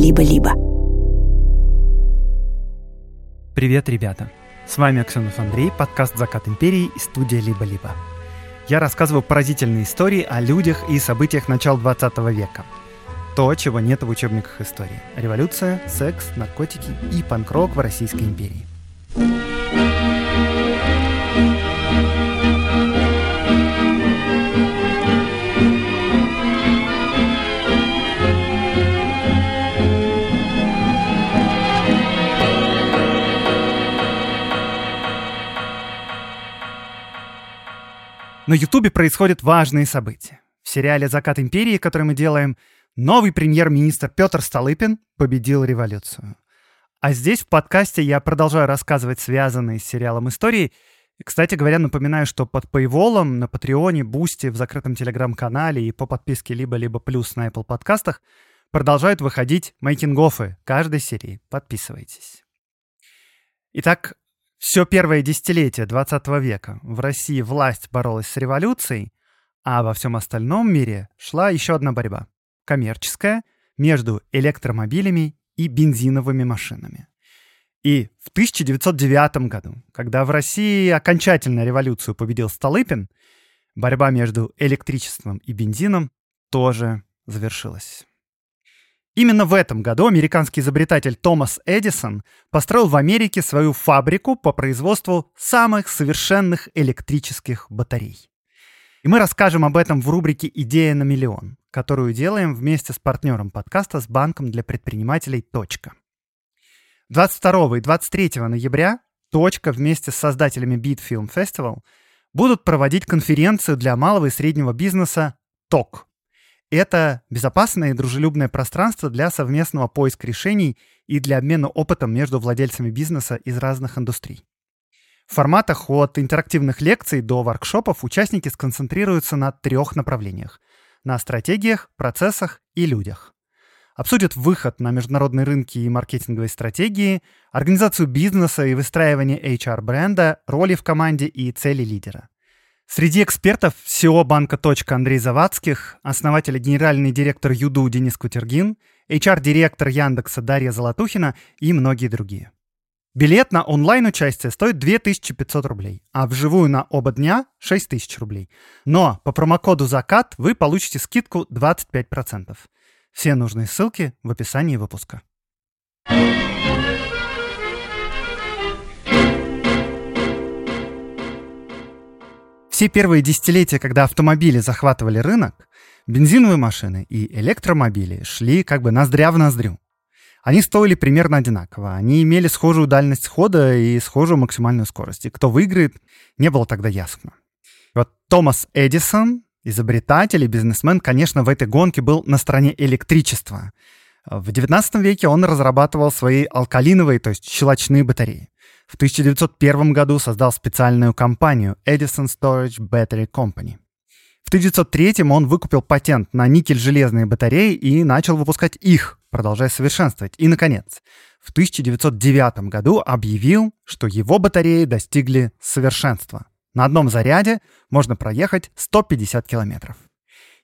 либо-либо. Привет, ребята! С вами Аксенов Андрей, подкаст «Закат империи» и студия «Либо-либо». Я рассказываю поразительные истории о людях и событиях начала 20 века. То, чего нет в учебниках истории. Революция, секс, наркотики и панк-рок в Российской империи. На Ютубе происходят важные события. В сериале «Закат империи», который мы делаем, новый премьер-министр Петр Столыпин победил революцию. А здесь в подкасте я продолжаю рассказывать связанные с сериалом истории. Кстати говоря, напоминаю, что под paywall на Патреоне, Бусти, в закрытом Телеграм-канале и по подписке либо-либо плюс на Apple подкастах продолжают выходить making-of ы каждой серии. Подписывайтесь. Итак, все первое десятилетие 20 века в России власть боролась с революцией, а во всем остальном мире шла еще одна борьба — коммерческая, между электромобилями и бензиновыми машинами. И в 1909 году, когда в России окончательно революцию победил Столыпин, борьба между электричеством и бензином тоже завершилась. Именно в этом году американский изобретатель Томас Эдисон построил в Америке свою фабрику по производству самых совершенных электрических батарей. И мы расскажем об этом в рубрике «Идея на миллион», которую делаем вместе с партнером подкаста с банком для предпринимателей «Точка». 22 и 23 ноября «Точка» вместе с создателями Beat Film Festival будут проводить конференцию для малого и среднего бизнеса «ТОК», это безопасное и дружелюбное пространство для совместного поиска решений и для обмена опытом между владельцами бизнеса из разных индустрий. В форматах от интерактивных лекций до воркшопов участники сконцентрируются на трех направлениях – на стратегиях, процессах и людях. Обсудят выход на международные рынки и маркетинговые стратегии, организацию бизнеса и выстраивание HR-бренда, роли в команде и цели лидера. Среди экспертов SEO банка Андрей Завадских, основатель и генеральный директор Юду Денис Кутергин, HR-директор Яндекса Дарья Золотухина и многие другие. Билет на онлайн-участие стоит 2500 рублей, а вживую на оба дня 6000 рублей. Но по промокоду «Закат» вы получите скидку 25%. Все нужные ссылки в описании выпуска. Все первые десятилетия, когда автомобили захватывали рынок, бензиновые машины и электромобили шли как бы ноздря в ноздрю. Они стоили примерно одинаково. Они имели схожую дальность хода и схожую максимальную скорость. И кто выиграет, не было тогда ясно. И вот Томас Эдисон, изобретатель и бизнесмен, конечно, в этой гонке был на стороне электричества. В XIX веке он разрабатывал свои алкалиновые, то есть щелочные батареи. В 1901 году создал специальную компанию Edison Storage Battery Company. В 1903 он выкупил патент на никель-железные батареи и начал выпускать их, продолжая совершенствовать. И, наконец, в 1909 году объявил, что его батареи достигли совершенства. На одном заряде можно проехать 150 километров.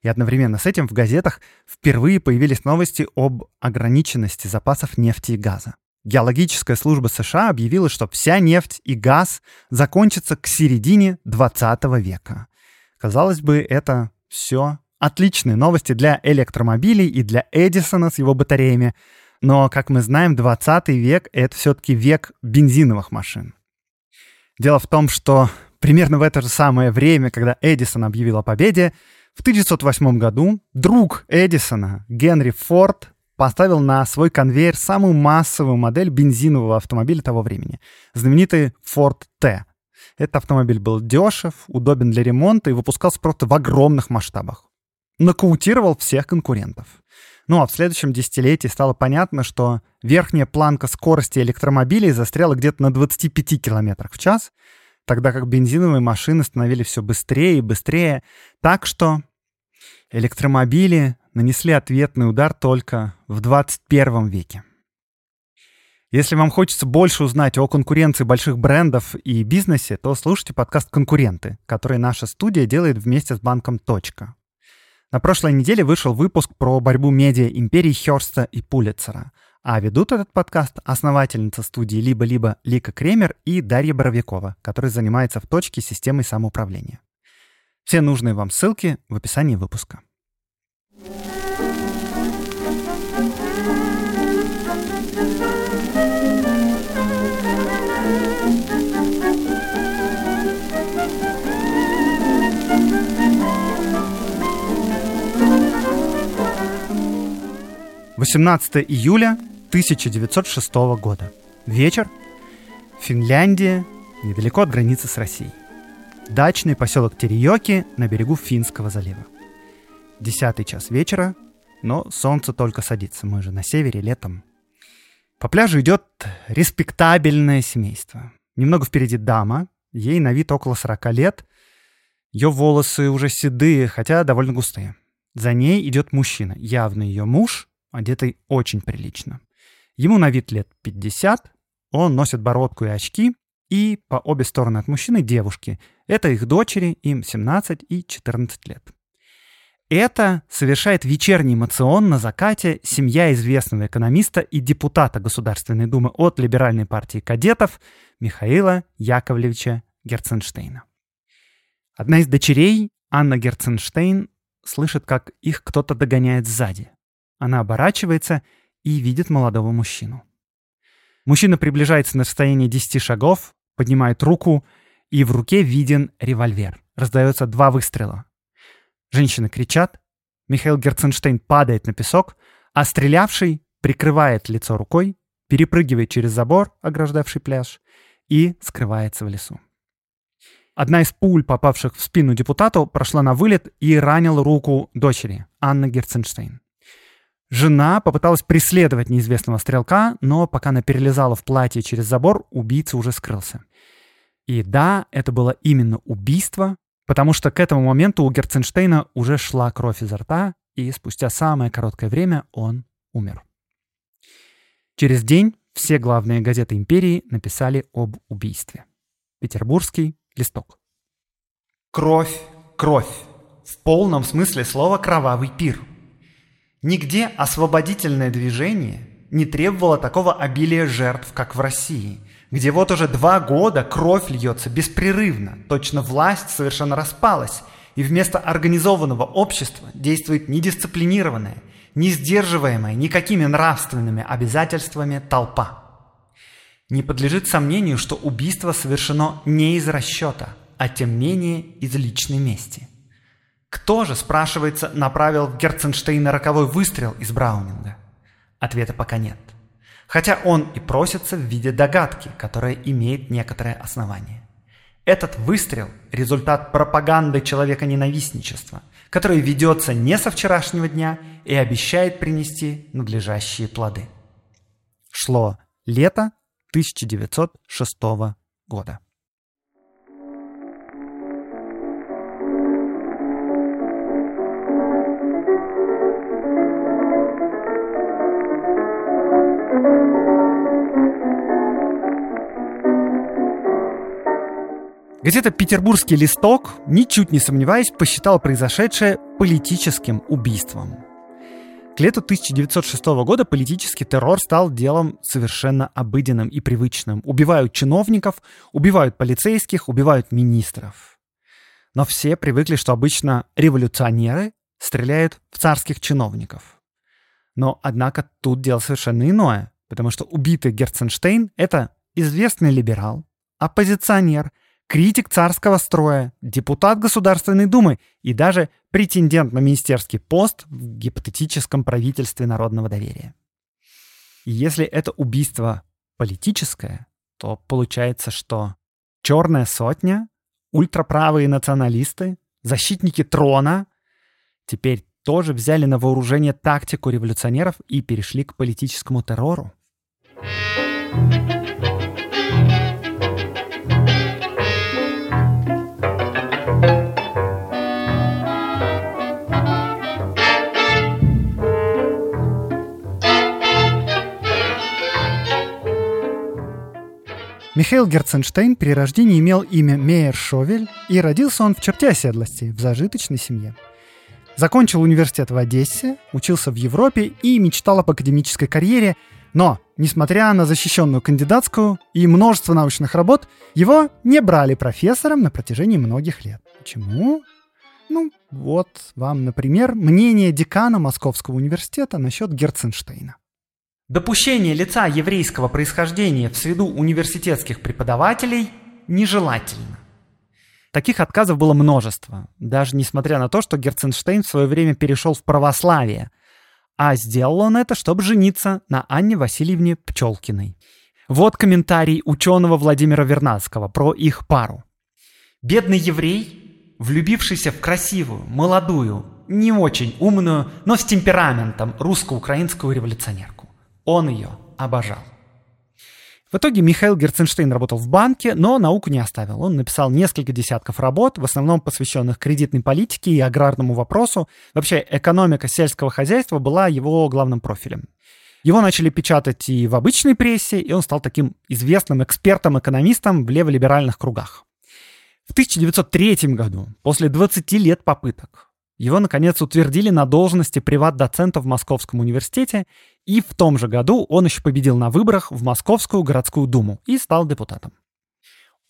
И одновременно с этим в газетах впервые появились новости об ограниченности запасов нефти и газа. Геологическая служба США объявила, что вся нефть и газ закончатся к середине 20 века. Казалось бы, это все отличные новости для электромобилей и для Эдисона с его батареями. Но, как мы знаем, 20 век — это все-таки век бензиновых машин. Дело в том, что примерно в это же самое время, когда Эдисон объявил о победе, в 1908 году друг Эдисона, Генри Форд, поставил на свой конвейер самую массовую модель бензинового автомобиля того времени. Знаменитый Ford T. Этот автомобиль был дешев, удобен для ремонта и выпускался просто в огромных масштабах. Нокаутировал всех конкурентов. Ну а в следующем десятилетии стало понятно, что верхняя планка скорости электромобилей застряла где-то на 25 км в час, тогда как бензиновые машины становились все быстрее и быстрее. Так что электромобили нанесли ответный удар только в 21 веке. Если вам хочется больше узнать о конкуренции больших брендов и бизнесе, то слушайте подкаст «Конкуренты», который наша студия делает вместе с банком «Точка». На прошлой неделе вышел выпуск про борьбу медиа империи Хёрста и Пулицера. А ведут этот подкаст основательница студии «Либо-либо» Лика Кремер и Дарья Боровикова, которая занимается в точке системой самоуправления. Все нужные вам ссылки в описании выпуска. 18 июля 1906 года. Вечер. Финляндия, недалеко от границы с Россией. Дачный поселок Териоки на берегу Финского залива. Десятый час вечера, но солнце только садится, мы же на севере летом. По пляжу идет респектабельное семейство. Немного впереди дама, ей на вид около 40 лет. Ее волосы уже седые, хотя довольно густые. За ней идет мужчина, явно ее муж, одетый очень прилично. Ему на вид лет 50, он носит бородку и очки, и по обе стороны от мужчины девушки. Это их дочери, им 17 и 14 лет. Это совершает вечерний эмоцион на закате семья известного экономиста и депутата Государственной Думы от Либеральной партии кадетов Михаила Яковлевича Герценштейна. Одна из дочерей, Анна Герценштейн, слышит, как их кто-то догоняет сзади. Она оборачивается и видит молодого мужчину. Мужчина приближается на расстояние 10 шагов, поднимает руку, и в руке виден револьвер. Раздается два выстрела. Женщины кричат, Михаил Герценштейн падает на песок, а стрелявший прикрывает лицо рукой, перепрыгивает через забор, ограждавший пляж, и скрывается в лесу. Одна из пуль, попавших в спину депутату, прошла на вылет и ранила руку дочери, Анны Герценштейн. Жена попыталась преследовать неизвестного стрелка, но пока она перелезала в платье через забор, убийца уже скрылся. И да, это было именно убийство, потому что к этому моменту у Герценштейна уже шла кровь изо рта, и спустя самое короткое время он умер. Через день все главные газеты империи написали об убийстве. Петербургский листок. Кровь, кровь. В полном смысле слова кровавый пир – Нигде освободительное движение не требовало такого обилия жертв, как в России, где вот уже два года кровь льется беспрерывно, точно власть совершенно распалась, и вместо организованного общества действует недисциплинированная, не сдерживаемая никакими нравственными обязательствами толпа. Не подлежит сомнению, что убийство совершено не из расчета, а тем менее из личной мести – кто же, спрашивается, направил в Герценштейна роковой выстрел из Браунинга? Ответа пока нет. Хотя он и просится в виде догадки, которая имеет некоторое основание. Этот выстрел – результат пропаганды человека-ненавистничества, которое ведется не со вчерашнего дня и обещает принести надлежащие плоды. Шло лето 1906 года. Газета «Петербургский листок», ничуть не сомневаясь, посчитала произошедшее политическим убийством. К лету 1906 года политический террор стал делом совершенно обыденным и привычным. Убивают чиновников, убивают полицейских, убивают министров. Но все привыкли, что обычно революционеры стреляют в царских чиновников. Но, однако, тут дело совершенно иное, потому что убитый Герценштейн — это известный либерал, оппозиционер — критик царского строя, депутат Государственной Думы и даже претендент на министерский пост в гипотетическом правительстве народного доверия. И если это убийство политическое, то получается, что черная сотня, ультраправые националисты, защитники трона теперь тоже взяли на вооружение тактику революционеров и перешли к политическому террору. thank you Михаил Герценштейн при рождении имел имя Мейер Шовель, и родился он в черте оседлости, в зажиточной семье. Закончил университет в Одессе, учился в Европе и мечтал об академической карьере, но, несмотря на защищенную кандидатскую и множество научных работ, его не брали профессором на протяжении многих лет. Почему? Ну, вот вам, например, мнение декана Московского университета насчет Герценштейна. Допущение лица еврейского происхождения в среду университетских преподавателей нежелательно. Таких отказов было множество, даже несмотря на то, что Герценштейн в свое время перешел в православие, а сделал он это, чтобы жениться на Анне Васильевне Пчелкиной. Вот комментарий ученого Владимира Вернадского про их пару. «Бедный еврей, влюбившийся в красивую, молодую, не очень умную, но с темпераментом русско-украинскую революционерку. Он ее обожал. В итоге Михаил Герценштейн работал в банке, но науку не оставил. Он написал несколько десятков работ, в основном посвященных кредитной политике и аграрному вопросу. Вообще, экономика сельского хозяйства была его главным профилем. Его начали печатать и в обычной прессе, и он стал таким известным экспертом-экономистом в леволиберальных кругах. В 1903 году, после 20 лет попыток, его, наконец, утвердили на должности приват-доцента в Московском университете, и в том же году он еще победил на выборах в Московскую городскую думу и стал депутатом.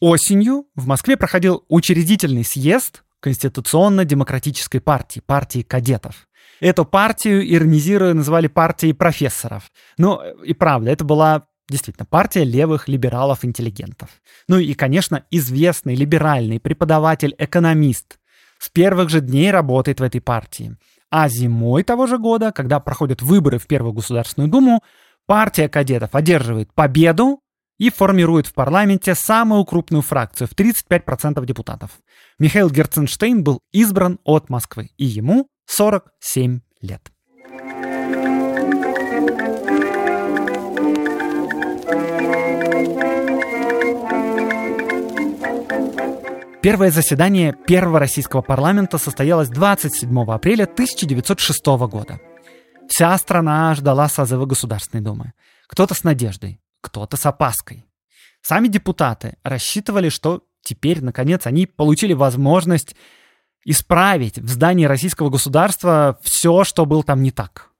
Осенью в Москве проходил учредительный съезд Конституционно-демократической партии, партии кадетов. Эту партию, иронизируя, называли партией профессоров. Ну, и правда, это была действительно партия левых либералов-интеллигентов. Ну и, конечно, известный либеральный преподаватель-экономист с первых же дней работает в этой партии. А зимой того же года, когда проходят выборы в Первую Государственную Думу, партия кадетов одерживает победу и формирует в парламенте самую крупную фракцию в 35% депутатов. Михаил Герценштейн был избран от Москвы, и ему 47 лет. Первое заседание первого российского парламента состоялось 27 апреля 1906 года. Вся страна ждала созыва Государственной Думы. Кто-то с надеждой, кто-то с опаской. Сами депутаты рассчитывали, что теперь, наконец, они получили возможность исправить в здании российского государства все, что было там не так.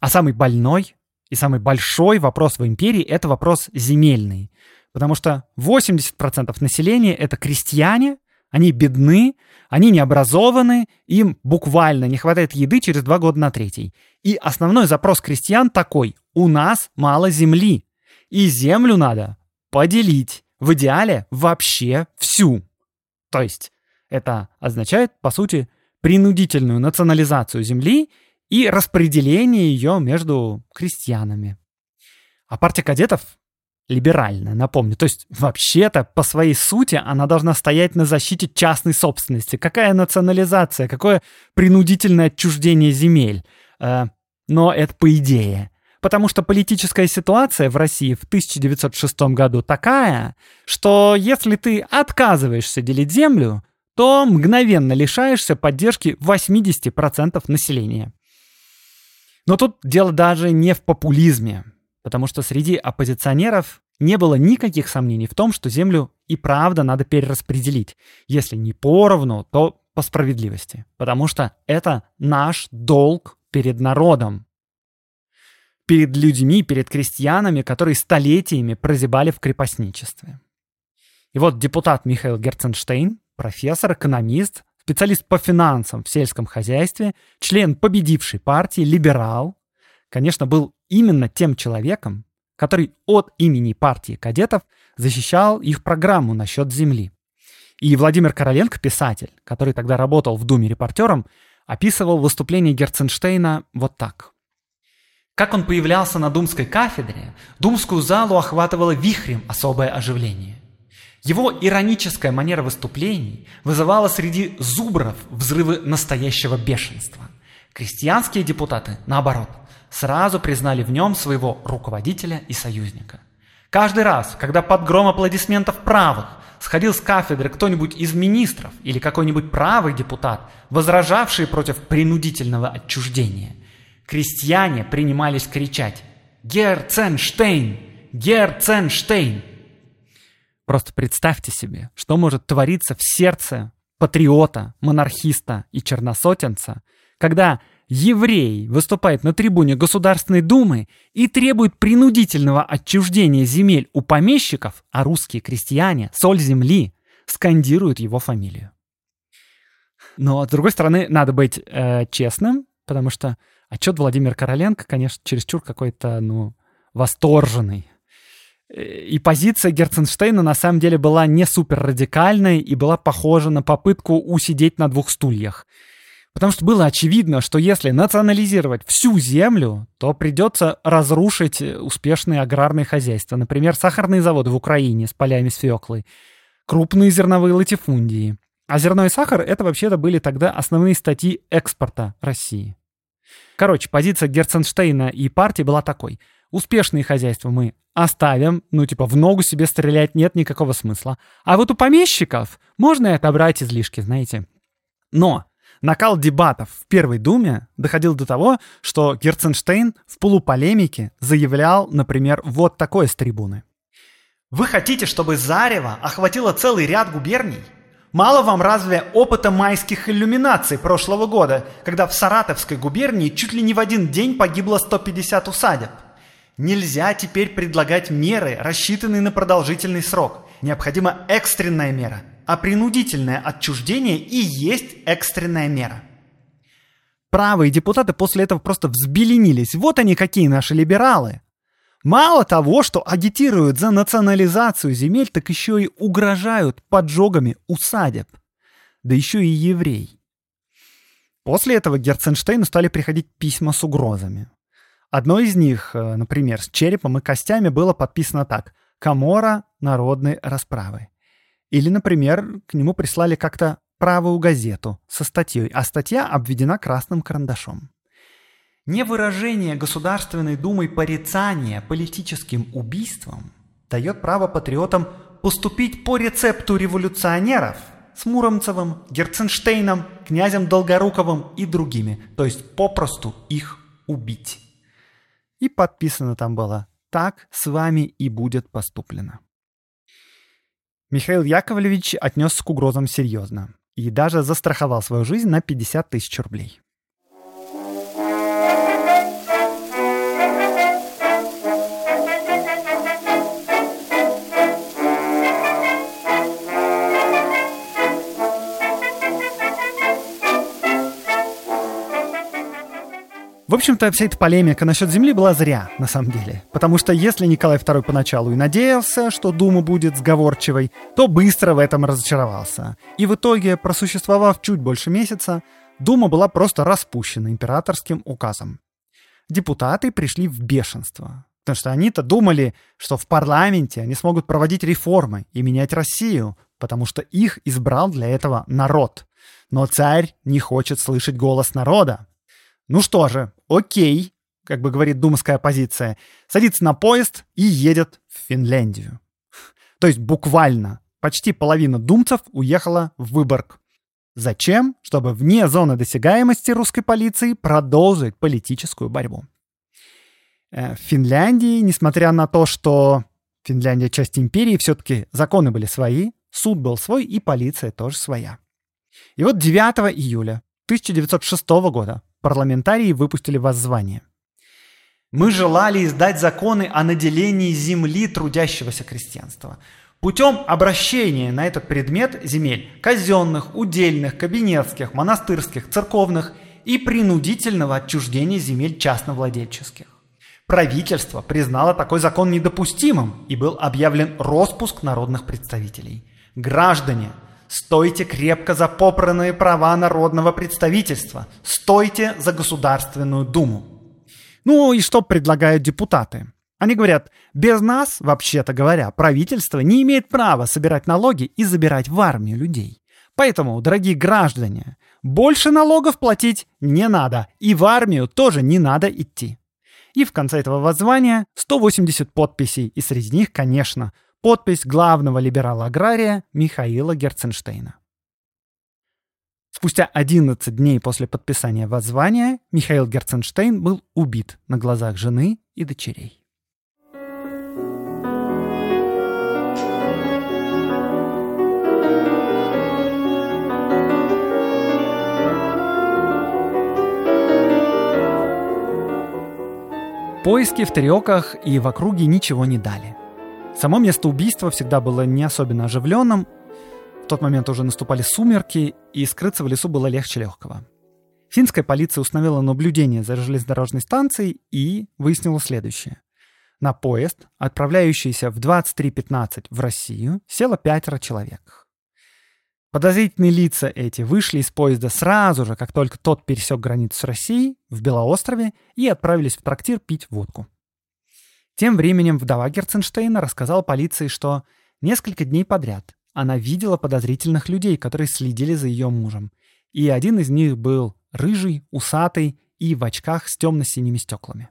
А самый больной и самый большой вопрос в империи – это вопрос земельный. Потому что 80% населения — это крестьяне, они бедны, они не образованы, им буквально не хватает еды через два года на третий. И основной запрос крестьян такой — у нас мало земли, и землю надо поделить, в идеале вообще всю. То есть это означает, по сути, принудительную национализацию земли и распределение ее между крестьянами. А партия кадетов либеральная, напомню. То есть вообще-то по своей сути она должна стоять на защите частной собственности. Какая национализация, какое принудительное отчуждение земель. Э, но это по идее. Потому что политическая ситуация в России в 1906 году такая, что если ты отказываешься делить землю, то мгновенно лишаешься поддержки 80% населения. Но тут дело даже не в популизме потому что среди оппозиционеров не было никаких сомнений в том, что землю и правда надо перераспределить. Если не поровну, то по справедливости. Потому что это наш долг перед народом. Перед людьми, перед крестьянами, которые столетиями прозябали в крепостничестве. И вот депутат Михаил Герценштейн, профессор, экономист, специалист по финансам в сельском хозяйстве, член победившей партии, либерал, конечно, был именно тем человеком, который от имени партии кадетов защищал их программу насчет земли. И Владимир Короленко, писатель, который тогда работал в Думе репортером, описывал выступление Герценштейна вот так. Как он появлялся на думской кафедре, думскую залу охватывало вихрем особое оживление. Его ироническая манера выступлений вызывала среди зубров взрывы настоящего бешенства. Крестьянские депутаты, наоборот, сразу признали в нем своего руководителя и союзника. Каждый раз, когда под гром аплодисментов правых сходил с кафедры кто-нибудь из министров или какой-нибудь правый депутат, возражавший против принудительного отчуждения, крестьяне принимались кричать «Герценштейн! Герценштейн!» Просто представьте себе, что может твориться в сердце патриота, монархиста и черносотенца, когда еврей выступает на трибуне Государственной Думы и требует принудительного отчуждения земель у помещиков, а русские крестьяне, соль земли, скандируют его фамилию. Но, с другой стороны, надо быть э, честным, потому что отчет Владимира Короленко, конечно, чересчур какой-то, ну, восторженный. И позиция Герценштейна на самом деле была не супер радикальной и была похожа на попытку усидеть на двух стульях. Потому что было очевидно, что если национализировать всю землю, то придется разрушить успешные аграрные хозяйства. Например, сахарные заводы в Украине с полями свеклы, крупные зерновые латифундии. А зерно и сахар — это вообще-то были тогда основные статьи экспорта России. Короче, позиция Герценштейна и партии была такой. Успешные хозяйства мы оставим, ну типа в ногу себе стрелять нет никакого смысла. А вот у помещиков можно и отобрать излишки, знаете. Но накал дебатов в Первой Думе доходил до того, что Герценштейн в полуполемике заявлял, например, вот такое с трибуны. Вы хотите, чтобы Зарево охватило целый ряд губерний? Мало вам разве опыта майских иллюминаций прошлого года, когда в Саратовской губернии чуть ли не в один день погибло 150 усадеб? Нельзя теперь предлагать меры, рассчитанные на продолжительный срок. Необходима экстренная мера, а принудительное отчуждение и есть экстренная мера. Правые депутаты после этого просто взбеленились. Вот они какие наши либералы. Мало того, что агитируют за национализацию земель, так еще и угрожают поджогами усадеб. Да еще и еврей. После этого Герценштейну стали приходить письма с угрозами. Одно из них, э, например, с черепом и костями было подписано так «Камора народной расправы». Или, например, к нему прислали как-то правую газету со статьей, а статья обведена красным карандашом. Не выражение Государственной Думой порицания политическим убийством дает право патриотам поступить по рецепту революционеров с Муромцевым, Герценштейном, князем Долгоруковым и другими, то есть попросту их убить. И подписано там было «Так с вами и будет поступлено». Михаил Яковлевич отнесся к угрозам серьезно и даже застраховал свою жизнь на 50 тысяч рублей. В общем-то, вся эта полемика насчет земли была зря, на самом деле. Потому что если Николай II поначалу и надеялся, что Дума будет сговорчивой, то быстро в этом разочаровался. И в итоге, просуществовав чуть больше месяца, Дума была просто распущена императорским указом. Депутаты пришли в бешенство. Потому что они-то думали, что в парламенте они смогут проводить реформы и менять Россию, потому что их избрал для этого народ. Но царь не хочет слышать голос народа, ну что же, окей, как бы говорит думская оппозиция, садится на поезд и едет в Финляндию. То есть буквально почти половина думцев уехала в Выборг. Зачем? Чтобы вне зоны досягаемости русской полиции продолжить политическую борьбу. Э, в Финляндии, несмотря на то, что Финляндия часть империи, все-таки законы были свои, суд был свой и полиция тоже своя. И вот 9 июля 1906 года парламентарии выпустили воззвание. Мы желали издать законы о наделении земли трудящегося крестьянства путем обращения на этот предмет земель казенных, удельных, кабинетских, монастырских, церковных и принудительного отчуждения земель частновладельческих. Правительство признало такой закон недопустимым и был объявлен распуск народных представителей. Граждане – Стойте крепко за попранные права народного представительства. Стойте за Государственную Думу. Ну и что предлагают депутаты? Они говорят, без нас, вообще-то говоря, правительство не имеет права собирать налоги и забирать в армию людей. Поэтому, дорогие граждане, больше налогов платить не надо, и в армию тоже не надо идти. И в конце этого воззвания 180 подписей, и среди них, конечно, Подпись главного либерала-агрария Михаила Герценштейна. Спустя 11 дней после подписания воззвания Михаил Герценштейн был убит на глазах жены и дочерей. Поиски в Тариоках и в округе ничего не дали. Само место убийства всегда было не особенно оживленным. В тот момент уже наступали сумерки, и скрыться в лесу было легче легкого. Финская полиция установила наблюдение за железнодорожной станцией и выяснила следующее. На поезд, отправляющийся в 23.15 в Россию, село пятеро человек. Подозрительные лица эти вышли из поезда сразу же, как только тот пересек границу с Россией, в Белоострове, и отправились в трактир пить водку. Тем временем вдова Герценштейна рассказала полиции, что несколько дней подряд она видела подозрительных людей, которые следили за ее мужем. И один из них был рыжий, усатый и в очках с темно-синими стеклами.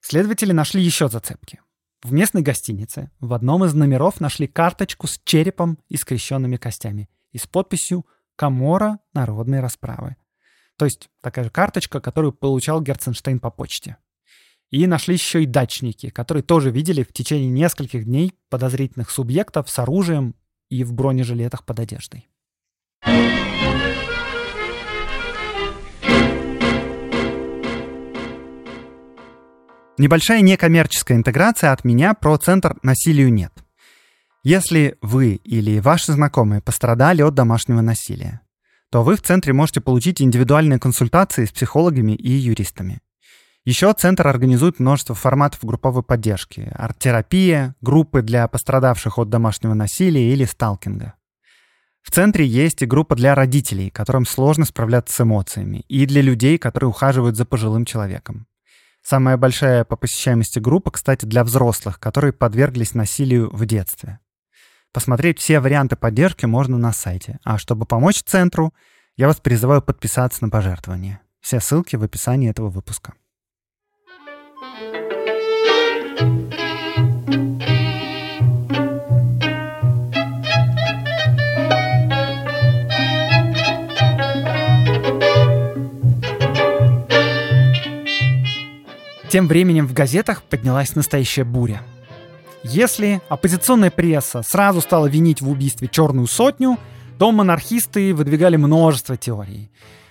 Следователи нашли еще зацепки. В местной гостинице в одном из номеров нашли карточку с черепом и скрещенными костями и с подписью «Камора народной расправы». То есть такая же карточка, которую получал Герценштейн по почте. И нашли еще и дачники, которые тоже видели в течение нескольких дней подозрительных субъектов с оружием и в бронежилетах под одеждой. Небольшая некоммерческая интеграция от меня про центр насилию нет. Если вы или ваши знакомые пострадали от домашнего насилия, то вы в центре можете получить индивидуальные консультации с психологами и юристами. Еще центр организует множество форматов групповой поддержки, арт-терапия, группы для пострадавших от домашнего насилия или сталкинга. В центре есть и группа для родителей, которым сложно справляться с эмоциями, и для людей, которые ухаживают за пожилым человеком. Самая большая по посещаемости группа, кстати, для взрослых, которые подверглись насилию в детстве. Посмотреть все варианты поддержки можно на сайте. А чтобы помочь центру, я вас призываю подписаться на пожертвование. Все ссылки в описании этого выпуска. Тем временем в газетах поднялась настоящая буря. Если оппозиционная пресса сразу стала винить в убийстве «Черную сотню», то монархисты выдвигали множество теорий,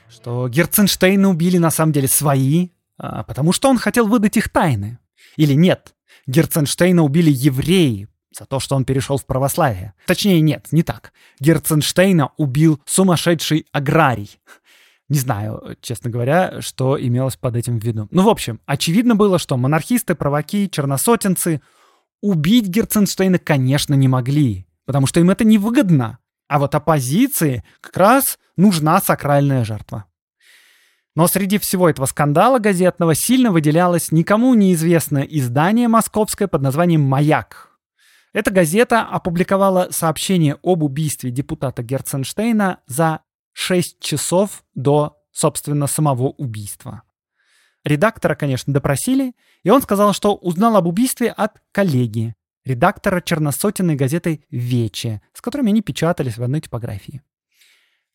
что Герценштейна убили на самом деле свои, а, потому что он хотел выдать их тайны. Или нет, Герценштейна убили евреи за то, что он перешел в православие. Точнее, нет, не так. Герценштейна убил сумасшедший аграрий. Не знаю, честно говоря, что имелось под этим в виду. Ну, в общем, очевидно было, что монархисты, праваки, черносотенцы убить Герценштейна, конечно, не могли, потому что им это невыгодно. А вот оппозиции как раз нужна сакральная жертва. Но среди всего этого скандала газетного сильно выделялось никому неизвестное издание московское под названием «Маяк». Эта газета опубликовала сообщение об убийстве депутата Герценштейна за 6 часов до, собственно, самого убийства. Редактора, конечно, допросили, и он сказал, что узнал об убийстве от коллеги, редактора черносотенной газеты «Вече», с которыми они печатались в одной типографии.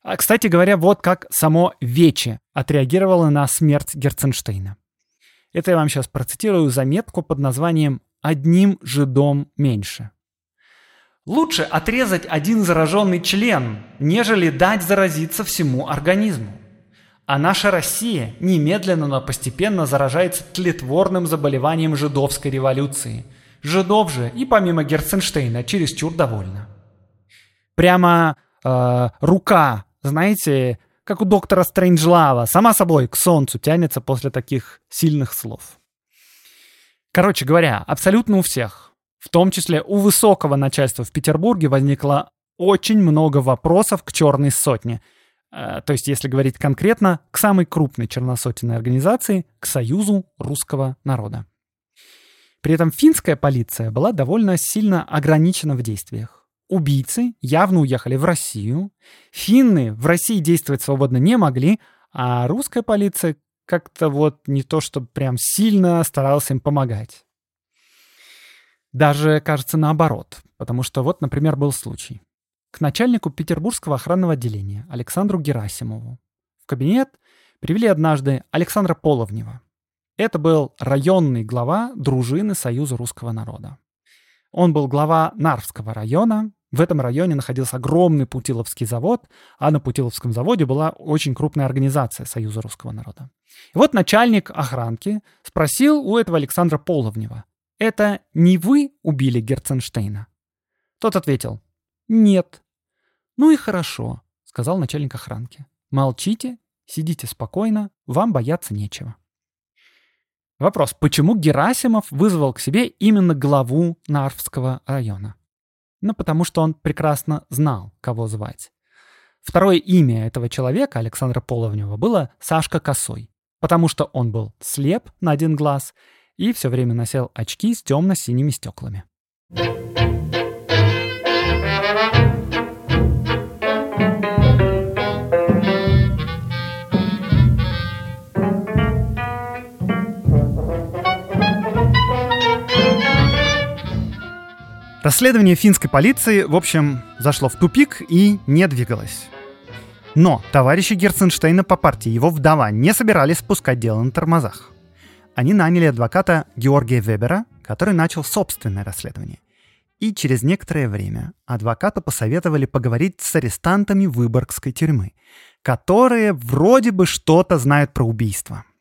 А, кстати говоря, вот как само «Вече» отреагировало на смерть Герценштейна. Это я вам сейчас процитирую заметку под названием «Одним жидом меньше». Лучше отрезать один зараженный член, нежели дать заразиться всему организму. А наша Россия немедленно, но постепенно заражается тлетворным заболеванием жидовской революции. Жидов же и помимо Герценштейна чересчур довольна. Прямо э, рука, знаете, как у доктора Стрэнджлава, сама собой к солнцу тянется после таких сильных слов. Короче говоря, абсолютно у всех, в том числе у высокого начальства в Петербурге возникло очень много вопросов к «Черной сотне». Э, то есть, если говорить конкретно, к самой крупной черносотенной организации, к Союзу русского народа. При этом финская полиция была довольно сильно ограничена в действиях. Убийцы явно уехали в Россию, финны в России действовать свободно не могли, а русская полиция как-то вот не то, что прям сильно старалась им помогать. Даже, кажется, наоборот. Потому что вот, например, был случай. К начальнику Петербургского охранного отделения Александру Герасимову в кабинет привели однажды Александра Половнева. Это был районный глава дружины Союза русского народа. Он был глава Нарвского района, В этом районе находился огромный Путиловский завод, а на Путиловском заводе была очень крупная организация Союза русского народа. И вот начальник охранки спросил у этого Александра Половнева, «Это не вы убили Герценштейна?» Тот ответил, «Нет». «Ну и хорошо», — сказал начальник охранки. «Молчите, сидите спокойно, вам бояться нечего». Вопрос, почему Герасимов вызвал к себе именно главу Нарвского района? Ну, потому что он прекрасно знал, кого звать. Второе имя этого человека, Александра Половнева, было Сашка Косой, потому что он был слеп на один глаз и все время носил очки с темно-синими стеклами. Расследование финской полиции, в общем, зашло в тупик и не двигалось. Но товарищи Герценштейна по партии, его вдова, не собирались спускать дело на тормозах. Они наняли адвоката Георгия Вебера, который начал собственное расследование. И через некоторое время адвокату посоветовали поговорить с арестантами Выборгской тюрьмы, которые вроде бы что-то знают про убийство –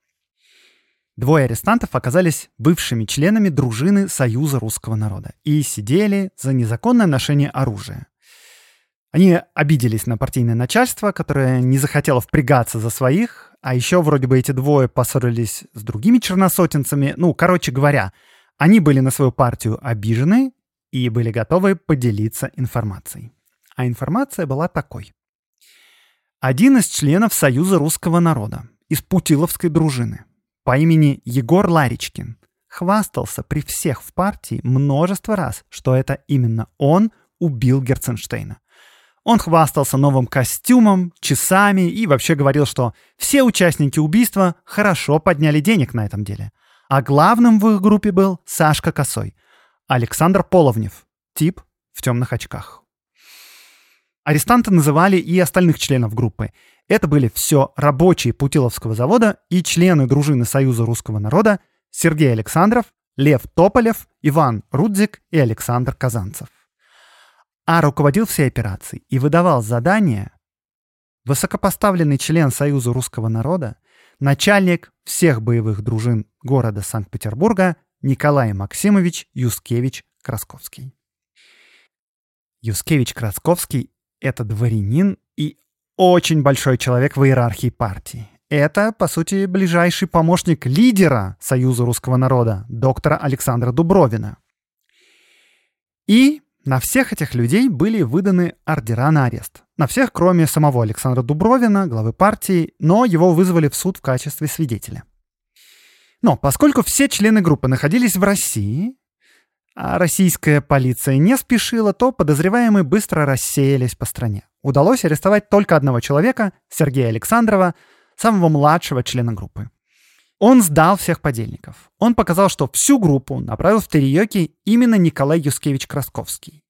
Двое арестантов оказались бывшими членами дружины Союза русского народа и сидели за незаконное ношение оружия. Они обиделись на партийное начальство, которое не захотело впрягаться за своих, а еще вроде бы эти двое поссорились с другими черносотенцами. Ну, короче говоря, они были на свою партию обижены и были готовы поделиться информацией. А информация была такой. Один из членов Союза русского народа, из Путиловской дружины, по имени Егор Ларичкин хвастался при всех в партии множество раз, что это именно он убил Герценштейна. Он хвастался новым костюмом, часами и вообще говорил, что все участники убийства хорошо подняли денег на этом деле. А главным в их группе был Сашка Косой, Александр Половнев, тип в темных очках. Арестанты называли и остальных членов группы. Это были все рабочие Путиловского завода и члены дружины Союза русского народа Сергей Александров, Лев Тополев, Иван Рудзик и Александр Казанцев. А руководил всей операцией и выдавал задания высокопоставленный член Союза русского народа, начальник всех боевых дружин города Санкт-Петербурга Николай Максимович Юскевич-Красковский. Юскевич-Красковский — это дворянин и очень большой человек в иерархии партии. Это, по сути, ближайший помощник лидера Союза русского народа, доктора Александра Дубровина. И на всех этих людей были выданы ордера на арест. На всех, кроме самого Александра Дубровина, главы партии, но его вызвали в суд в качестве свидетеля. Но поскольку все члены группы находились в России, а российская полиция не спешила, то подозреваемые быстро рассеялись по стране удалось арестовать только одного человека, Сергея Александрова, самого младшего члена группы. Он сдал всех подельников. Он показал, что всю группу направил в Тереёки именно Николай Юскевич Красковский.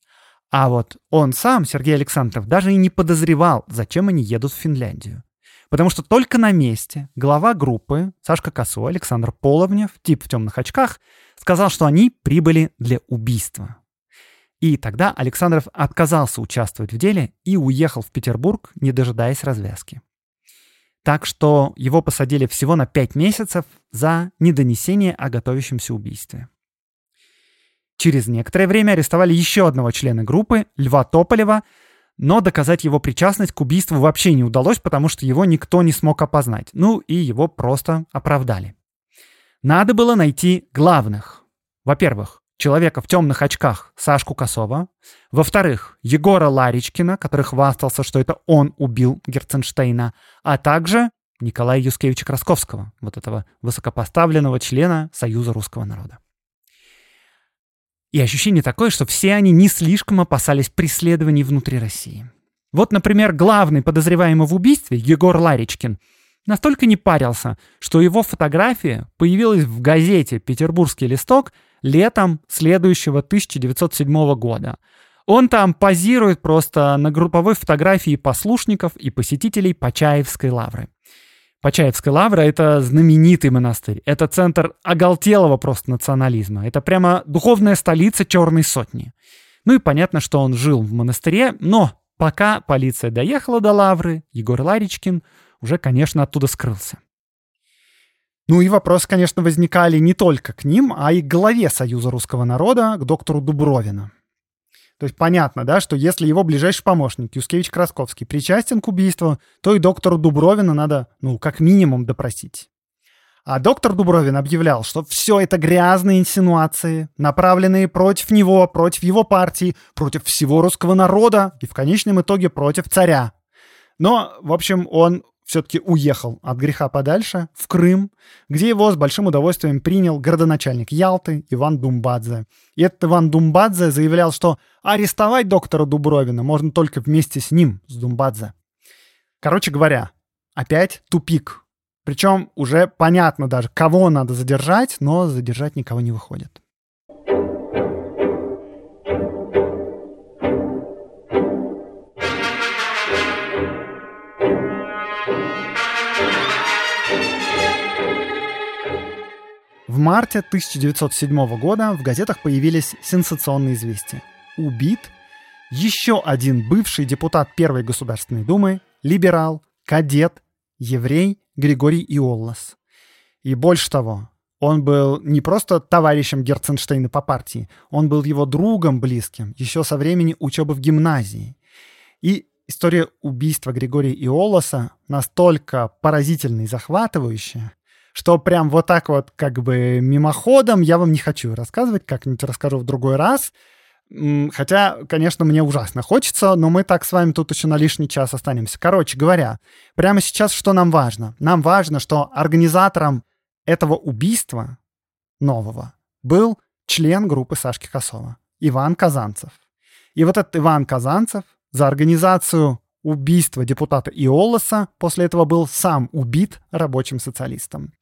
А вот он сам, Сергей Александров, даже и не подозревал, зачем они едут в Финляндию. Потому что только на месте глава группы Сашка Косой, Александр Половнев, тип в темных очках, сказал, что они прибыли для убийства. И тогда Александров отказался участвовать в деле и уехал в Петербург, не дожидаясь развязки. Так что его посадили всего на 5 месяцев за недонесение о готовящемся убийстве. Через некоторое время арестовали еще одного члена группы, Льва Тополева, но доказать его причастность к убийству вообще не удалось, потому что его никто не смог опознать. Ну и его просто оправдали. Надо было найти главных. Во-первых, человека в темных очках Сашку Косова. Во-вторых, Егора Ларичкина, который хвастался, что это он убил Герценштейна. А также Николая Юскевича Красковского, вот этого высокопоставленного члена Союза русского народа. И ощущение такое, что все они не слишком опасались преследований внутри России. Вот, например, главный подозреваемый в убийстве, Егор Ларичкин, настолько не парился, что его фотография появилась в газете «Петербургский листок» летом следующего 1907 года. Он там позирует просто на групповой фотографии послушников и посетителей Почаевской лавры. Почаевская лавра — это знаменитый монастырь. Это центр оголтелого просто национализма. Это прямо духовная столица Черной Сотни. Ну и понятно, что он жил в монастыре, но пока полиция доехала до Лавры, Егор Ларичкин уже, конечно, оттуда скрылся. Ну и вопросы, конечно, возникали не только к ним, а и к главе Союза русского народа, к доктору Дубровину. То есть понятно, да, что если его ближайший помощник, Юскевич Красковский, причастен к убийству, то и доктору Дубровина надо, ну, как минимум допросить. А доктор Дубровин объявлял, что все это грязные инсинуации, направленные против него, против его партии, против всего русского народа и в конечном итоге против царя. Но, в общем, он все-таки уехал от греха подальше, в Крым, где его с большим удовольствием принял городоначальник Ялты Иван Думбадзе. И этот Иван Думбадзе заявлял, что арестовать доктора Дубровина можно только вместе с ним, с Думбадзе. Короче говоря, опять тупик. Причем уже понятно даже, кого надо задержать, но задержать никого не выходит. В марте 1907 года в газетах появились сенсационные известия. Убит еще один бывший депутат Первой Государственной Думы, либерал, кадет, еврей Григорий Иоллас. И больше того, он был не просто товарищем Герценштейна по партии, он был его другом близким еще со времени учебы в гимназии. И история убийства Григория Иолоса настолько поразительная и захватывающая, что прям вот так вот как бы мимоходом я вам не хочу рассказывать, как-нибудь расскажу в другой раз. Хотя, конечно, мне ужасно хочется, но мы так с вами тут еще на лишний час останемся. Короче говоря, прямо сейчас что нам важно? Нам важно, что организатором этого убийства нового был член группы Сашки Косова, Иван Казанцев. И вот этот Иван Казанцев за организацию убийства депутата Иолоса после этого был сам убит рабочим социалистом.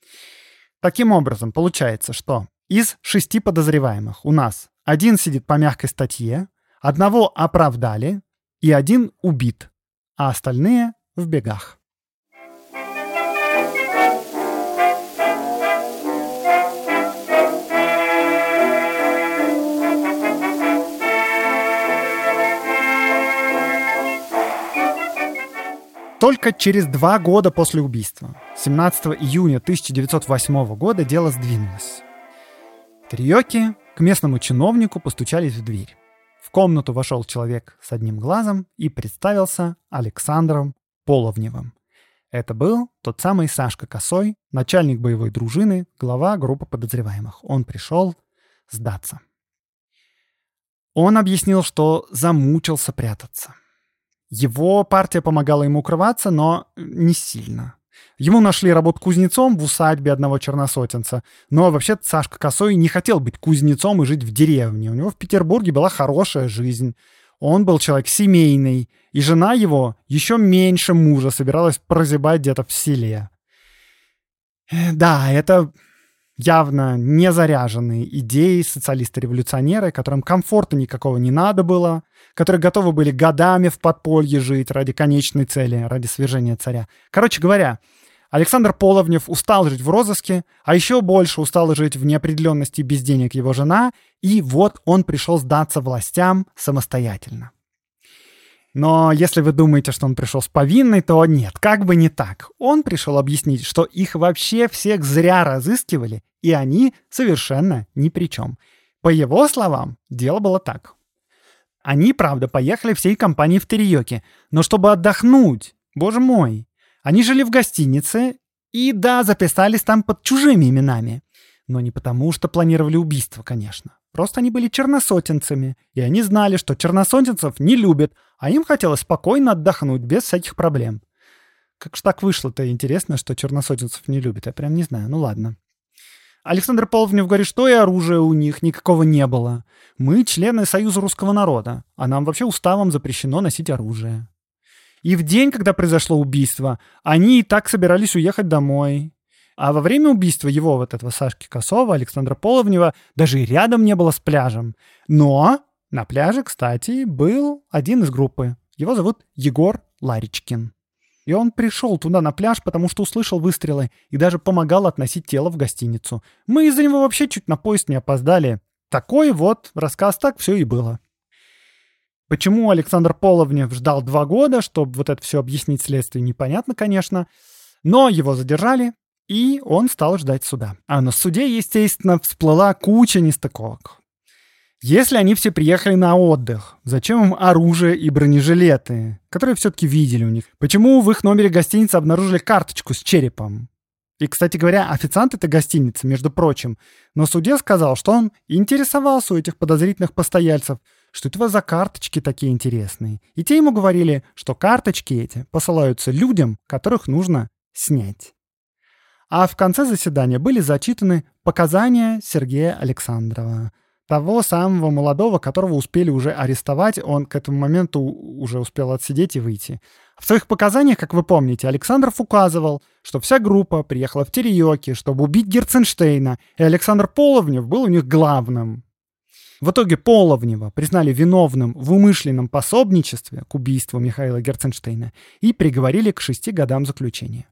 Таким образом, получается, что из шести подозреваемых у нас один сидит по мягкой статье, одного оправдали и один убит, а остальные в бегах. Только через два года после убийства, 17 июня 1908 года, дело сдвинулось. Триоки к местному чиновнику постучались в дверь. В комнату вошел человек с одним глазом и представился Александром Половневым. Это был тот самый Сашка Косой, начальник боевой дружины, глава группы подозреваемых. Он пришел сдаться. Он объяснил, что замучился прятаться. Его партия помогала ему укрываться, но не сильно. Ему нашли работу кузнецом в усадьбе одного черносотенца. Но вообще Сашка Косой не хотел быть кузнецом и жить в деревне. У него в Петербурге была хорошая жизнь. Он был человек семейный, и жена его еще меньше мужа собиралась прозябать где-то в селе. Э, да, это явно не заряженные идеи социалисты-революционеры, которым комфорта никакого не надо было, которые готовы были годами в подполье жить ради конечной цели, ради свержения царя. Короче говоря, Александр Половнев устал жить в розыске, а еще больше устал жить в неопределенности без денег его жена, и вот он пришел сдаться властям самостоятельно. Но если вы думаете, что он пришел с повинной, то нет, как бы не так. Он пришел объяснить, что их вообще всех зря разыскивали, и они совершенно ни при чем. По его словам, дело было так. Они, правда, поехали всей компанией в Териоке, но чтобы отдохнуть, боже мой. Они жили в гостинице и, да, записались там под чужими именами. Но не потому, что планировали убийство, конечно. Просто они были черносотенцами, и они знали, что черносотенцев не любят, а им хотелось спокойно отдохнуть, без всяких проблем. Как же так вышло-то интересно, что черносотенцев не любят, я прям не знаю, ну ладно. Александр Половнев говорит, что и оружия у них никакого не было. Мы члены Союза русского народа, а нам вообще уставом запрещено носить оружие. И в день, когда произошло убийство, они и так собирались уехать домой. А во время убийства его, вот этого Сашки Косова, Александра Половнева, даже и рядом не было с пляжем. Но на пляже, кстати, был один из группы. Его зовут Егор Ларичкин. И он пришел туда на пляж, потому что услышал выстрелы и даже помогал относить тело в гостиницу. Мы из-за него вообще чуть на поезд не опоздали. Такой вот рассказ, так все и было. Почему Александр Половнев ждал два года, чтобы вот это все объяснить следствию, непонятно, конечно. Но его задержали, и он стал ждать суда. А на суде, естественно, всплыла куча нестыковок. Если они все приехали на отдых, зачем им оружие и бронежилеты, которые все-таки видели у них? Почему в их номере гостиницы обнаружили карточку с черепом? И, кстати говоря, официант этой гостиницы, между прочим, на суде сказал, что он интересовался у этих подозрительных постояльцев, что это за карточки такие интересные. И те ему говорили, что карточки эти посылаются людям, которых нужно снять. А в конце заседания были зачитаны показания Сергея Александрова, того самого молодого, которого успели уже арестовать, он к этому моменту уже успел отсидеть и выйти. В своих показаниях, как вы помните, Александров указывал, что вся группа приехала в Тереёки, чтобы убить Герценштейна, и Александр Половнев был у них главным. В итоге Половнева признали виновным в умышленном пособничестве к убийству Михаила Герценштейна и приговорили к шести годам заключения.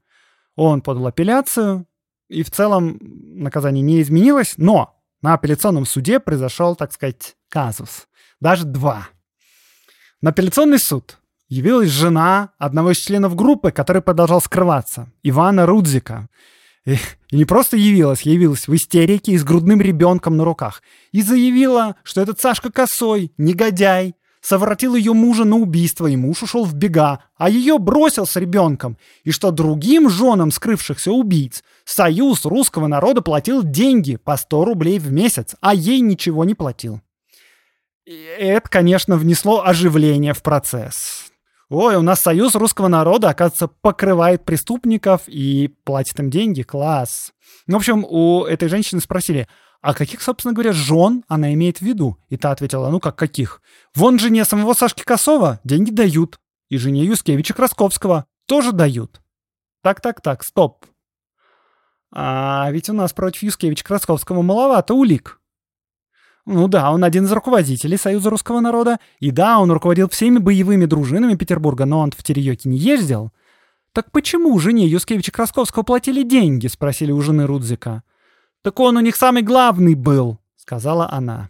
Он подал апелляцию, и в целом наказание не изменилось, но на апелляционном суде произошел, так сказать, казус. Даже два. На апелляционный суд явилась жена одного из членов группы, который продолжал скрываться, Ивана Рудзика. И, не просто явилась, явилась в истерике и с грудным ребенком на руках. И заявила, что этот Сашка Косой, негодяй, совратил ее мужа на убийство, и муж ушел в бега, а ее бросил с ребенком, и что другим женам скрывшихся убийц Союз русского народа платил деньги по 100 рублей в месяц, а ей ничего не платил. И это, конечно, внесло оживление в процесс. Ой, у нас Союз русского народа, оказывается, покрывает преступников и платит им деньги. Класс. Ну, в общем, у этой женщины спросили, а каких, собственно говоря, жен она имеет в виду? И та ответила, ну как каких? Вон жене самого Сашки Косова деньги дают. И жене Юскевича Красковского тоже дают. Так-так-так, стоп. А ведь у нас против Юскевича Красковского маловато улик. Ну да, он один из руководителей Союза русского народа. И да, он руководил всеми боевыми дружинами Петербурга, но он в Тереёке не ездил. Так почему жене Юскевича Красковского платили деньги? Спросили у жены Рудзика. «Так он у них самый главный был», — сказала она.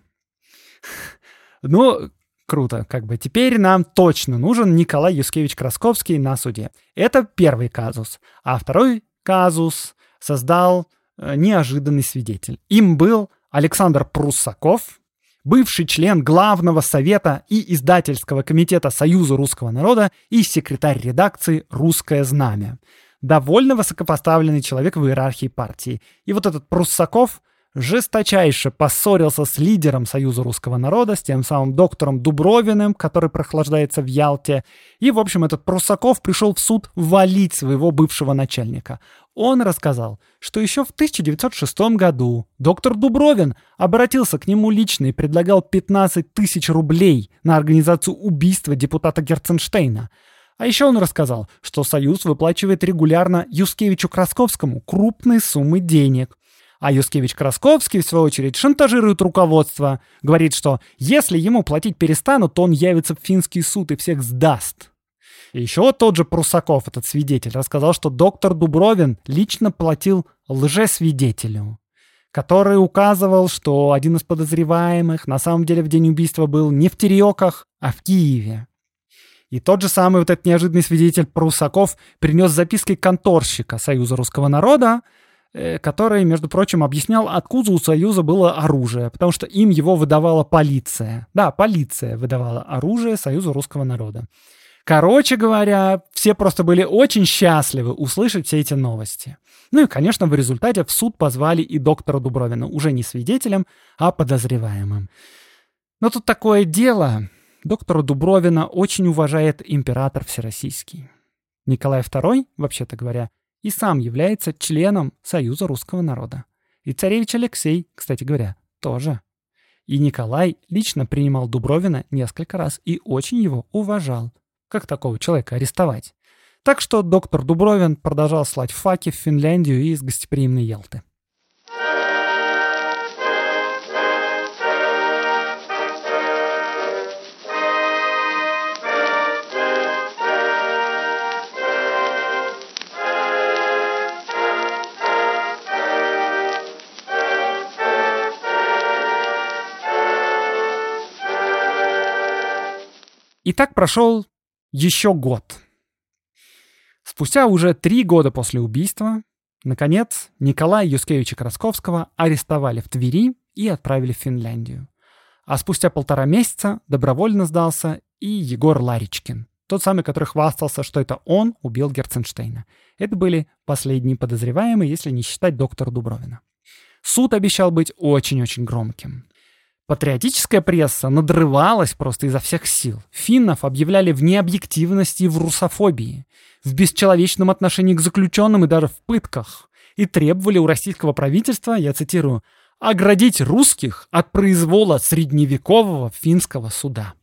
Ну, круто, как бы. Теперь нам точно нужен Николай Юскевич Красковский на суде. Это первый казус. А второй казус создал э, неожиданный свидетель. Им был Александр Пруссаков, бывший член Главного совета и издательского комитета Союза русского народа и секретарь редакции «Русское знамя» довольно высокопоставленный человек в иерархии партии. И вот этот Пруссаков жесточайше поссорился с лидером Союза русского народа, с тем самым доктором Дубровиным, который прохлаждается в Ялте. И, в общем, этот Пруссаков пришел в суд валить своего бывшего начальника. Он рассказал, что еще в 1906 году доктор Дубровин обратился к нему лично и предлагал 15 тысяч рублей на организацию убийства депутата Герценштейна – а еще он рассказал, что Союз выплачивает регулярно Юскевичу Красковскому крупные суммы денег. А Юскевич Красковский, в свою очередь, шантажирует руководство. Говорит, что если ему платить перестанут, то он явится в финский суд и всех сдаст. И еще тот же Прусаков, этот свидетель, рассказал, что доктор Дубровин лично платил лжесвидетелю, который указывал, что один из подозреваемых на самом деле в день убийства был не в Тереоках, а в Киеве. И тот же самый вот этот неожиданный свидетель Прусаков принес записки конторщика Союза русского народа, э, который, между прочим, объяснял, откуда у Союза было оружие, потому что им его выдавала полиция. Да, полиция выдавала оружие Союзу русского народа. Короче говоря, все просто были очень счастливы услышать все эти новости. Ну и, конечно, в результате в суд позвали и доктора Дубровина, уже не свидетелем, а подозреваемым. Но тут такое дело, доктора Дубровина очень уважает император Всероссийский. Николай II, вообще-то говоря, и сам является членом Союза русского народа. И царевич Алексей, кстати говоря, тоже. И Николай лично принимал Дубровина несколько раз и очень его уважал. Как такого человека арестовать? Так что доктор Дубровин продолжал слать факи в Финляндию и из гостеприимной Ялты. И так прошел еще год. Спустя уже три года после убийства, наконец, Николая Юскевича Красковского арестовали в Твери и отправили в Финляндию. А спустя полтора месяца добровольно сдался и Егор Ларичкин, тот самый, который хвастался, что это он убил Герценштейна. Это были последние подозреваемые, если не считать доктора Дубровина. Суд обещал быть очень-очень громким. Патриотическая пресса надрывалась просто изо всех сил. Финнов объявляли в необъективности и в русофобии, в бесчеловечном отношении к заключенным и даже в пытках. И требовали у российского правительства, я цитирую, оградить русских от произвола средневекового финского суда.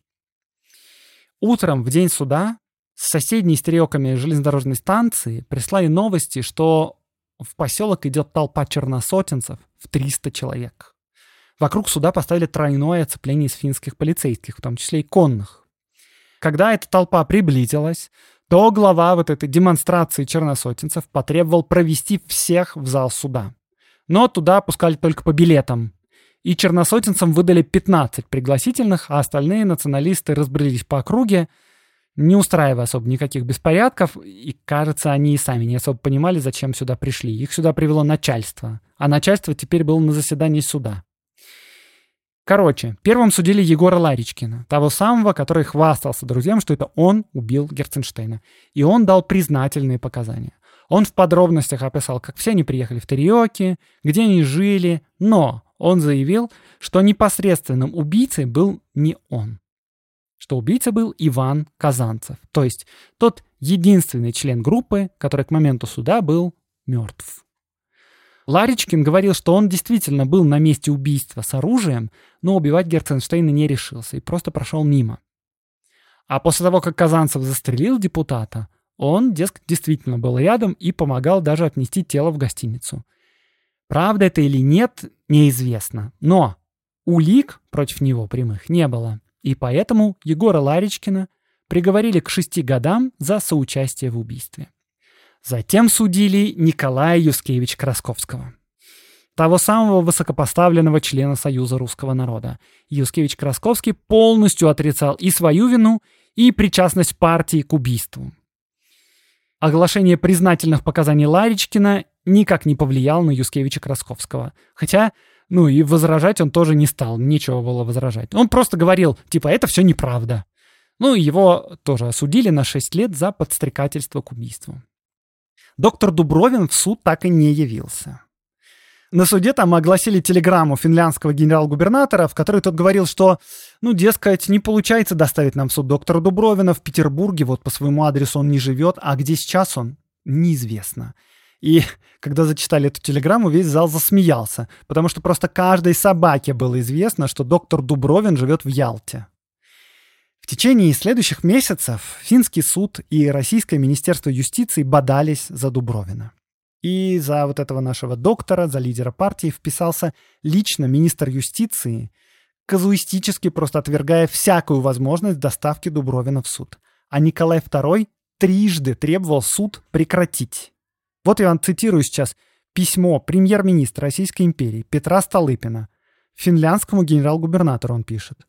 Утром в день суда с соседней стереоками железнодорожной станции прислали новости, что в поселок идет толпа черносотенцев в 300 человек. Вокруг суда поставили тройное оцепление из финских полицейских, в том числе и конных. Когда эта толпа приблизилась, то глава вот этой демонстрации черносотенцев потребовал провести всех в зал суда. Но туда пускали только по билетам. И черносотенцам выдали 15 пригласительных, а остальные националисты разбрелись по округе, не устраивая особо никаких беспорядков, и, кажется, они и сами не особо понимали, зачем сюда пришли. Их сюда привело начальство, а начальство теперь было на заседании суда. Короче, первым судили Егора Ларичкина, того самого, который хвастался друзьям, что это он убил Герценштейна. И он дал признательные показания. Он в подробностях описал, как все они приехали в Тариоки, где они жили, но он заявил, что непосредственным убийцей был не он. Что убийца был Иван Казанцев, то есть тот единственный член группы, который к моменту суда был мертв. Ларичкин говорил, что он действительно был на месте убийства с оружием, но убивать Герценштейна не решился и просто прошел мимо. А после того, как Казанцев застрелил депутата, он, дескать, действительно был рядом и помогал даже отнести тело в гостиницу. Правда это или нет, неизвестно. Но улик против него прямых не было. И поэтому Егора Ларичкина приговорили к шести годам за соучастие в убийстве. Затем судили Николая Юскевич Красковского, того самого высокопоставленного члена Союза русского народа. Юскевич Красковский полностью отрицал и свою вину, и причастность партии к убийству. Оглашение признательных показаний Ларичкина никак не повлиял на Юскевича Красковского. Хотя, ну и возражать он тоже не стал, нечего было возражать. Он просто говорил, типа, это все неправда. Ну и его тоже осудили на 6 лет за подстрекательство к убийству. Доктор Дубровин в суд так и не явился. На суде там огласили телеграмму финляндского генерал-губернатора, в которой тот говорил, что, ну, дескать, не получается доставить нам в суд доктора Дубровина в Петербурге, вот по своему адресу он не живет, а где сейчас он, неизвестно. И когда зачитали эту телеграмму, весь зал засмеялся, потому что просто каждой собаке было известно, что доктор Дубровин живет в Ялте. В течение следующих месяцев финский суд и Российское министерство юстиции бодались за Дубровина. И за вот этого нашего доктора, за лидера партии вписался лично министр юстиции, казуистически просто отвергая всякую возможность доставки Дубровина в суд. А Николай II трижды требовал суд прекратить. Вот я вам цитирую сейчас письмо премьер-министра Российской империи Петра Столыпина финляндскому генерал-губернатору он пишет.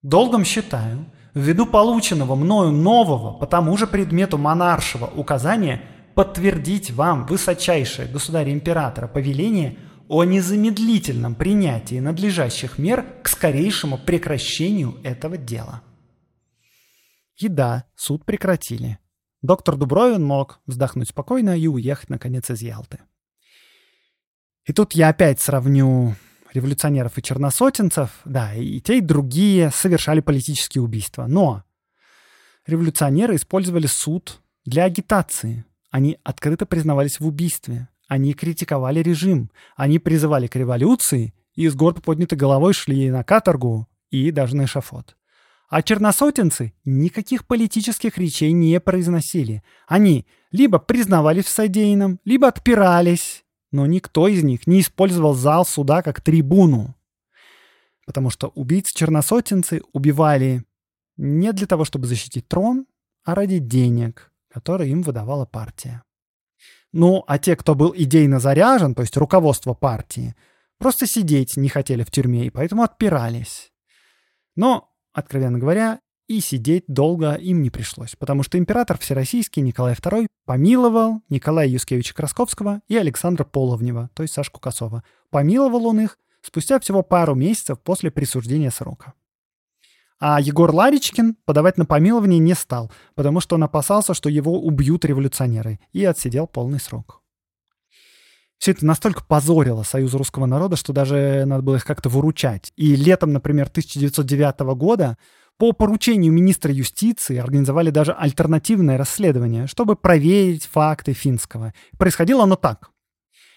«Долгом считаю, ввиду полученного мною нового по тому же предмету монаршего указания подтвердить вам высочайшее государя-императора повеление о незамедлительном принятии надлежащих мер к скорейшему прекращению этого дела. И да, суд прекратили. Доктор Дубровин мог вздохнуть спокойно и уехать, наконец, из Ялты. И тут я опять сравню революционеров и черносотенцев, да, и те, и другие совершали политические убийства. Но революционеры использовали суд для агитации. Они открыто признавались в убийстве. Они критиковали режим. Они призывали к революции и с гордо поднятой головой шли на каторгу и даже на эшафот. А черносотенцы никаких политических речей не произносили. Они либо признавались в содеянном, либо отпирались, но никто из них не использовал зал суда как трибуну. Потому что убийцы-черносотенцы убивали не для того, чтобы защитить трон, а ради денег, которые им выдавала партия. Ну, а те, кто был идейно заряжен, то есть руководство партии, просто сидеть не хотели в тюрьме и поэтому отпирались. Но, откровенно говоря, и сидеть долго им не пришлось, потому что император Всероссийский Николай II помиловал Николая Юскевича Красковского и Александра Половнева, то есть Сашку Косова. Помиловал он их спустя всего пару месяцев после присуждения срока. А Егор Ларичкин подавать на помилование не стал, потому что он опасался, что его убьют революционеры, и отсидел полный срок. Все это настолько позорило Союз русского народа, что даже надо было их как-то выручать. И летом, например, 1909 года по поручению министра юстиции организовали даже альтернативное расследование, чтобы проверить факты финского. Происходило оно так.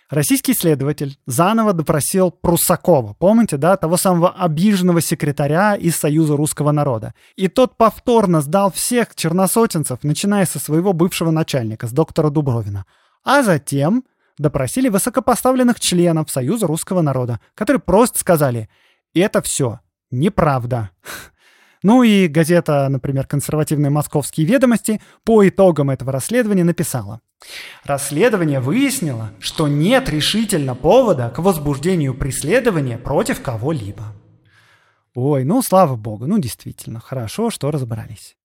Российский следователь заново допросил Прусакова, помните, да, того самого обиженного секретаря из Союза русского народа. И тот повторно сдал всех черносотенцев, начиная со своего бывшего начальника, с доктора Дубровина. А затем допросили высокопоставленных членов Союза русского народа, которые просто сказали «это все неправда». Ну и газета, например, «Консервативные московские ведомости» по итогам этого расследования написала. Расследование выяснило, что нет решительно повода к возбуждению преследования против кого-либо. Ой, ну слава богу, ну действительно, хорошо, что разобрались.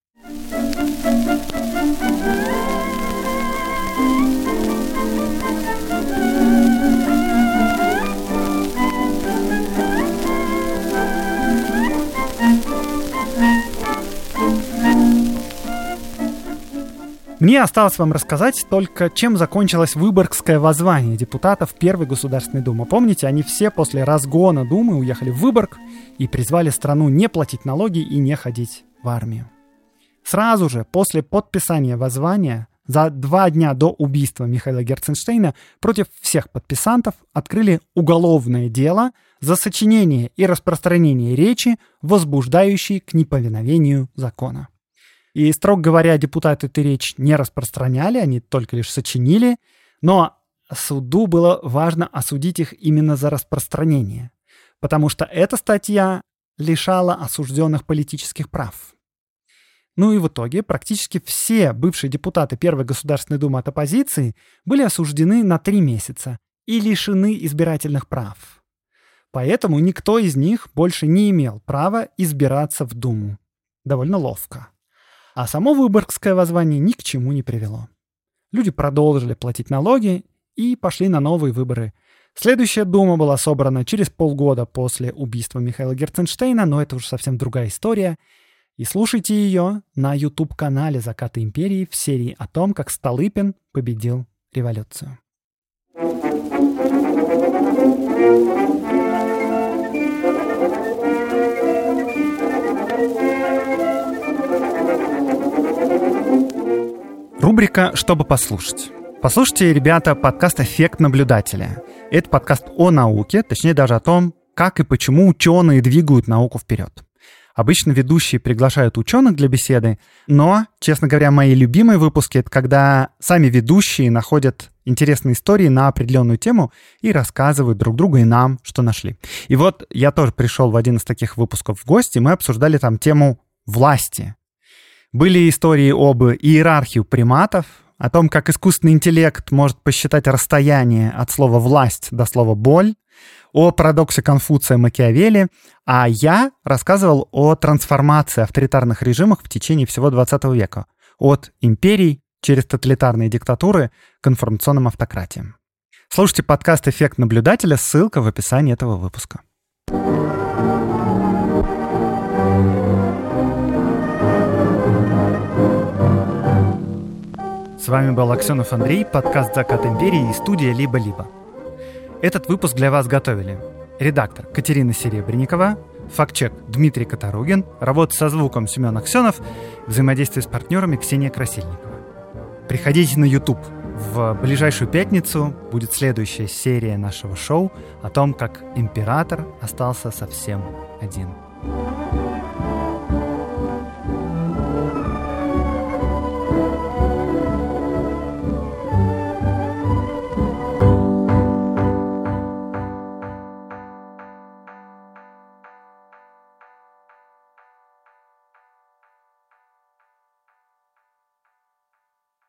Мне осталось вам рассказать только, чем закончилось Выборгское воззвание депутатов Первой Государственной Думы. Помните, они все после разгона Думы уехали в Выборг и призвали страну не платить налоги и не ходить в армию. Сразу же после подписания воззвания за два дня до убийства Михаила Герценштейна против всех подписантов открыли уголовное дело за сочинение и распространение речи, возбуждающей к неповиновению закона. И, строго говоря, депутаты эту речь не распространяли, они только лишь сочинили, но суду было важно осудить их именно за распространение, потому что эта статья лишала осужденных политических прав. Ну и в итоге практически все бывшие депутаты Первой Государственной Думы от оппозиции были осуждены на три месяца и лишены избирательных прав. Поэтому никто из них больше не имел права избираться в Думу. Довольно ловко. А само Выборгское воззвание ни к чему не привело. Люди продолжили платить налоги и пошли на новые выборы. Следующая дума была собрана через полгода после убийства Михаила Герценштейна, но это уже совсем другая история. И слушайте ее на YouTube-канале «Закаты империи» в серии о том, как Столыпин победил революцию. Рубрика «Чтобы послушать». Послушайте, ребята, подкаст «Эффект наблюдателя». Это подкаст о науке, точнее даже о том, как и почему ученые двигают науку вперед. Обычно ведущие приглашают ученых для беседы, но, честно говоря, мои любимые выпуски — это когда сами ведущие находят интересные истории на определенную тему и рассказывают друг другу и нам, что нашли. И вот я тоже пришел в один из таких выпусков в гости, мы обсуждали там тему власти. Были истории об иерархии приматов, о том, как искусственный интеллект может посчитать расстояние от слова «власть» до слова «боль», о парадоксе Конфуция Макиавелли, а я рассказывал о трансформации авторитарных режимов в течение всего 20 века, от империй через тоталитарные диктатуры к информационным автократиям. Слушайте подкаст «Эффект наблюдателя», ссылка в описании этого выпуска. С вами был Аксенов Андрей, подкаст «Закат империи» и студия «Либо-либо». Этот выпуск для вас готовили редактор Катерина Серебренникова, фактчек Дмитрий Катаругин, работа со звуком Семен Аксенов, взаимодействие с партнерами Ксения Красильникова. Приходите на YouTube. В ближайшую пятницу будет следующая серия нашего шоу о том, как император остался совсем один. thank you